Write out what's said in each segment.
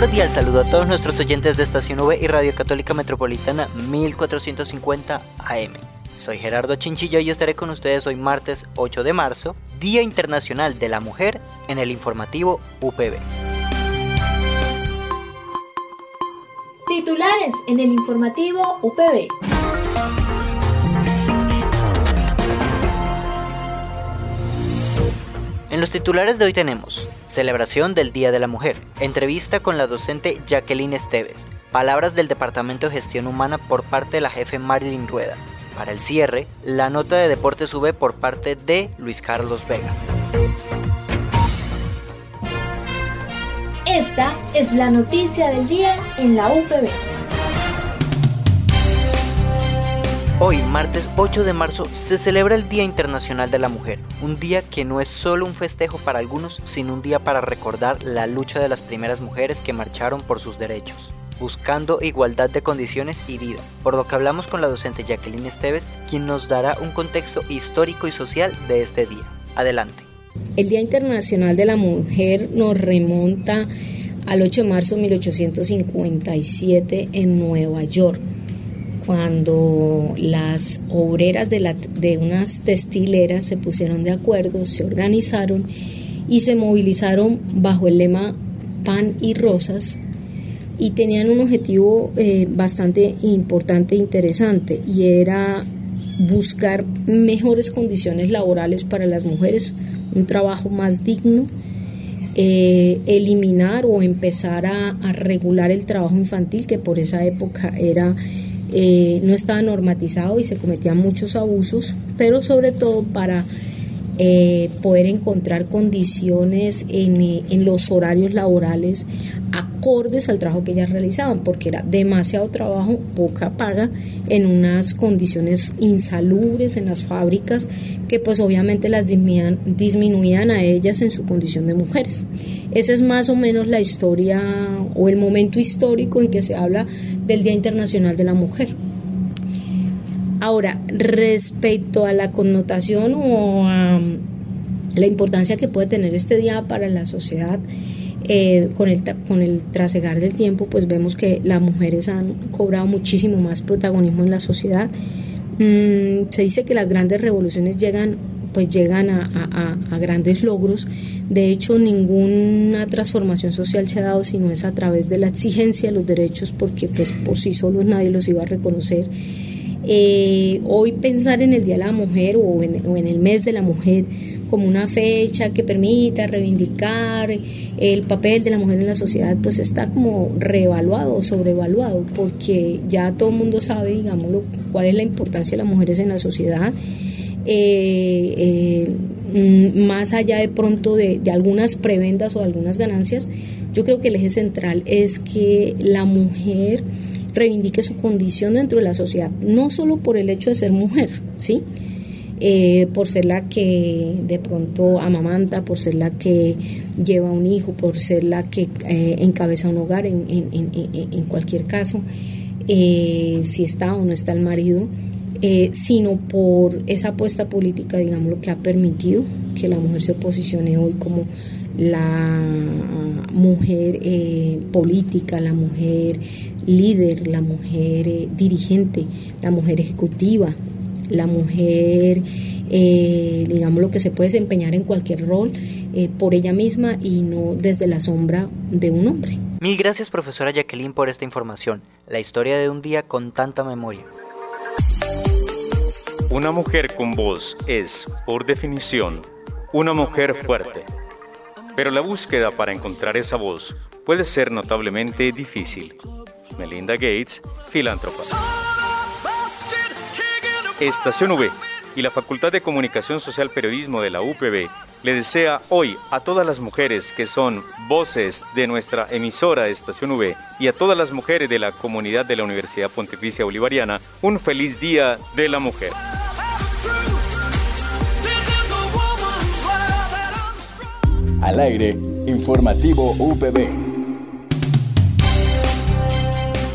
Cordial saludo a todos nuestros oyentes de Estación V y Radio Católica Metropolitana 1450 AM. Soy Gerardo Chinchillo y estaré con ustedes hoy martes 8 de marzo, Día Internacional de la Mujer, en el informativo UPB. Titulares en el informativo UPB. En los titulares de hoy tenemos Celebración del Día de la Mujer, entrevista con la docente Jacqueline Esteves, palabras del Departamento de Gestión Humana por parte de la jefe Marilyn Rueda. Para el cierre, la nota de deporte sube por parte de Luis Carlos Vega. Esta es la noticia del día en la UPB. Hoy, martes 8 de marzo, se celebra el Día Internacional de la Mujer, un día que no es solo un festejo para algunos, sino un día para recordar la lucha de las primeras mujeres que marcharon por sus derechos, buscando igualdad de condiciones y vida, por lo que hablamos con la docente Jacqueline Esteves, quien nos dará un contexto histórico y social de este día. Adelante. El Día Internacional de la Mujer nos remonta al 8 de marzo de 1857 en Nueva York cuando las obreras de, la, de unas textileras se pusieron de acuerdo, se organizaron y se movilizaron bajo el lema pan y rosas y tenían un objetivo eh, bastante importante e interesante y era buscar mejores condiciones laborales para las mujeres, un trabajo más digno, eh, eliminar o empezar a, a regular el trabajo infantil que por esa época era eh, no estaba normatizado y se cometían muchos abusos, pero sobre todo para eh, poder encontrar condiciones en, en, los horarios laborales acordes al trabajo que ellas realizaban, porque era demasiado trabajo, poca paga, en unas condiciones insalubres en las fábricas que pues obviamente las disminuían, disminuían a ellas en su condición de mujeres. Esa es más o menos la historia o el momento histórico en que se habla del Día Internacional de la Mujer. Ahora, respecto a la connotación o a la importancia que puede tener este día para la sociedad, eh, con, el, con el trasegar del tiempo, pues vemos que las mujeres han cobrado muchísimo más protagonismo en la sociedad. Mm, se dice que las grandes revoluciones llegan pues llegan a, a, grandes logros. De hecho, ninguna transformación social se ha dado sino es a través de la exigencia de los derechos, porque pues por sí solos nadie los iba a reconocer. Eh, hoy pensar en el Día de la Mujer o en, el mes de la mujer como una fecha que permita reivindicar el papel de la mujer en la sociedad, pues está como reevaluado o sobrevaluado, porque ya todo el mundo sabe, digámoslo, cuál es la importancia de las mujeres en la sociedad. Eh, eh, mm, más allá de pronto de, de algunas prebendas o algunas ganancias, yo creo que el eje central es que la mujer reivindique su condición dentro de la sociedad, no solo por el hecho de ser mujer, ¿sí? Eh, por ser la que de pronto amamanta, por ser la que lleva un hijo, por ser la que eh, encabeza un hogar en, en, cualquier caso, eh, si está o no está el marido, sino por esa apuesta política, digamos, lo que ha permitido que la mujer se posicione hoy como la mujer política, la mujer líder, la mujer dirigente, la mujer ejecutiva, la mujer, eh, digamos, lo que se puede desempeñar en cualquier rol eh, por ella misma y no desde la sombra de un hombre. Mil gracias, profesora Jacqueline, por esta información. La historia de un día con tanta memoria. Una mujer con voz es, por definición, una mujer fuerte. Pero la búsqueda para encontrar esa voz puede ser notablemente difícil. Melinda Gates, filántropa. Estación V, y la Facultad de Comunicación Social Periodismo de la UPB le desea hoy a todas las mujeres que son voces de nuestra emisora Estación V y a todas las mujeres de la comunidad de la Universidad Pontificia Bolivariana un feliz Día de la Mujer. Al aire, informativo UPB.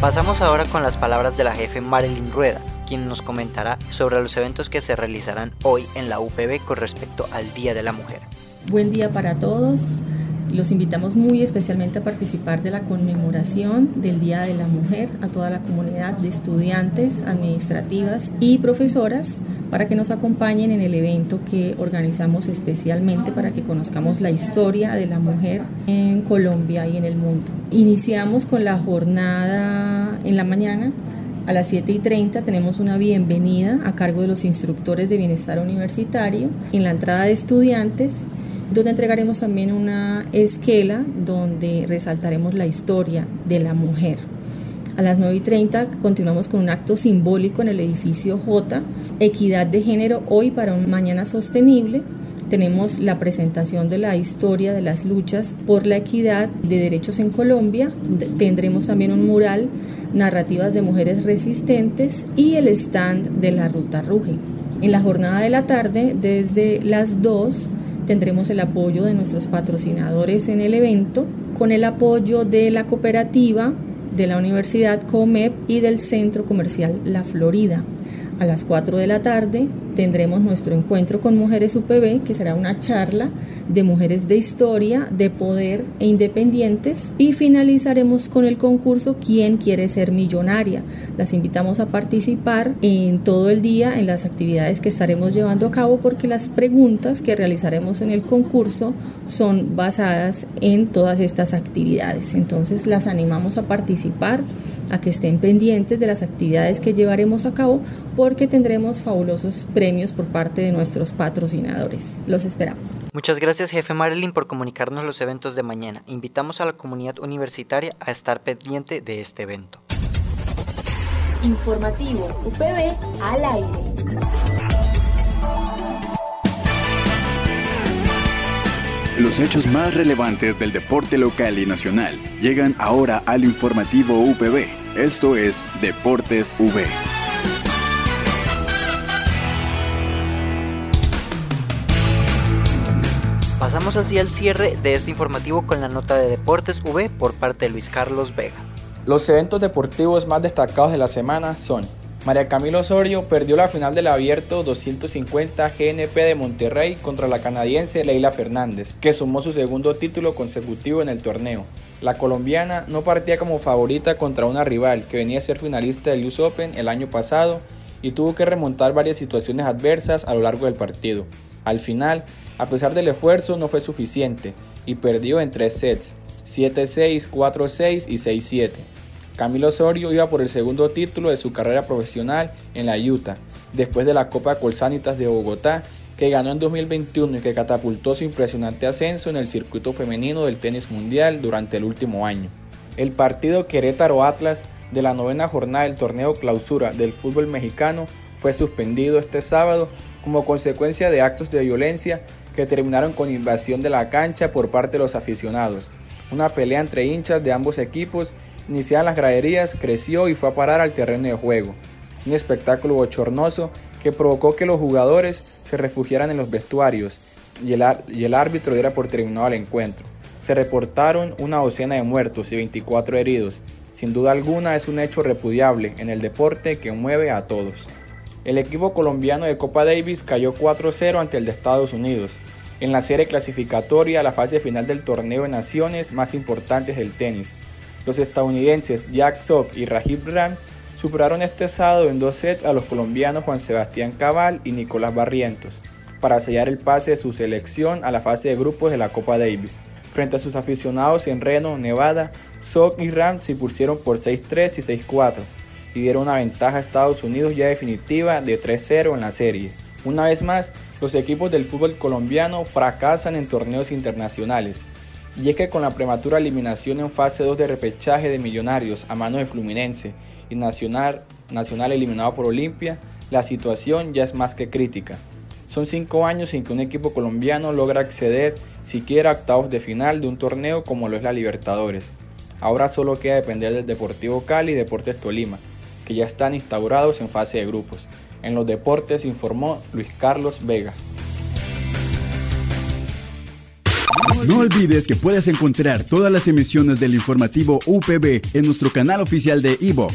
Pasamos ahora con las palabras de la jefe Marilyn Rueda, quien nos comentará sobre los eventos que se realizarán hoy en la UPB con respecto al Día de la Mujer. Buen día para todos. Los invitamos muy especialmente a participar de la conmemoración del Día de la Mujer a toda la comunidad de estudiantes, administrativas y profesoras para que nos acompañen en el evento que organizamos especialmente para que conozcamos la historia de la mujer en Colombia y en el mundo. Iniciamos con la jornada en la mañana a las 7 y 30 tenemos una bienvenida a cargo de los instructores de bienestar universitario en la entrada de estudiantes donde entregaremos también una esquela donde resaltaremos la historia de la mujer. A las 9 y 30 continuamos con un acto simbólico en el edificio J, Equidad de Género hoy para un mañana sostenible. Tenemos la presentación de la historia de las luchas por la equidad de derechos en Colombia. Tendremos también un mural, narrativas de mujeres resistentes y el stand de la Ruta Ruge. En la jornada de la tarde, desde las 2, tendremos el apoyo de nuestros patrocinadores en el evento, con el apoyo de la cooperativa, de la Universidad COMEP y del Centro Comercial La Florida. A las 4 de la tarde tendremos nuestro encuentro con Mujeres UPB, que será una charla de mujeres de historia, de poder e independientes. Y finalizaremos con el concurso ¿Quién quiere ser millonaria? Las invitamos a participar en todo el día en las actividades que estaremos llevando a cabo porque las preguntas que realizaremos en el concurso son basadas en todas estas actividades. Entonces las animamos a participar, a que estén pendientes de las actividades que llevaremos a cabo porque tendremos fabulosos premios por parte de nuestros patrocinadores. Los esperamos. Muchas gracias, jefe Marilyn, por comunicarnos los eventos de mañana. Invitamos a la comunidad universitaria a estar pendiente de este evento. Informativo UPB al aire. Los hechos más relevantes del deporte local y nacional llegan ahora al informativo UPB. Esto es Deportes V. Pasamos así al cierre de este informativo con la nota de Deportes V por parte de Luis Carlos Vega. Los eventos deportivos más destacados de la semana son María Camilo Osorio perdió la final del abierto 250 GNP de Monterrey contra la canadiense Leila Fernández, que sumó su segundo título consecutivo en el torneo. La colombiana no partía como favorita contra una rival que venía a ser finalista del US Open el año pasado y tuvo que remontar varias situaciones adversas a lo largo del partido. Al final, a pesar del esfuerzo, no fue suficiente y perdió en tres sets, 7-6, 4-6 y 6-7. Camilo Osorio iba por el segundo título de su carrera profesional en la Utah, después de la Copa Colsanitas de Bogotá, que ganó en 2021 y que catapultó su impresionante ascenso en el circuito femenino del tenis mundial durante el último año. El partido Querétaro Atlas de la novena jornada del torneo clausura del fútbol mexicano fue suspendido este sábado como consecuencia de actos de violencia que terminaron con invasión de la cancha por parte de los aficionados. Una pelea entre hinchas de ambos equipos iniciada en las graderías creció y fue a parar al terreno de juego. Un espectáculo bochornoso que provocó que los jugadores se refugiaran en los vestuarios y el, y el árbitro diera por terminado el encuentro. Se reportaron una docena de muertos y 24 heridos. Sin duda alguna es un hecho repudiable en el deporte que mueve a todos. El equipo colombiano de Copa Davis cayó 4-0 ante el de Estados Unidos, en la serie clasificatoria a la fase final del torneo de naciones más importantes del tenis. Los estadounidenses Jack Sock y Rajib Ram superaron este sábado en dos sets a los colombianos Juan Sebastián Cabal y Nicolás Barrientos para sellar el pase de su selección a la fase de grupos de la Copa Davis. Frente a sus aficionados en Reno, Nevada, Sock y Ram se pusieron por 6-3 y 6-4 y una ventaja a Estados Unidos ya definitiva de 3-0 en la serie. Una vez más, los equipos del fútbol colombiano fracasan en torneos internacionales. Y es que con la prematura eliminación en fase 2 de repechaje de Millonarios a mano de Fluminense y Nacional, Nacional eliminado por Olimpia, la situación ya es más que crítica. Son cinco años sin que un equipo colombiano logra acceder siquiera a octavos de final de un torneo como lo es la Libertadores. Ahora solo queda depender del Deportivo Cali y Deportes Tolima, que ya están instaurados en fase de grupos. En los deportes informó Luis Carlos Vega. No olvides que puedes encontrar todas las emisiones del informativo UPB en nuestro canal oficial de iVox,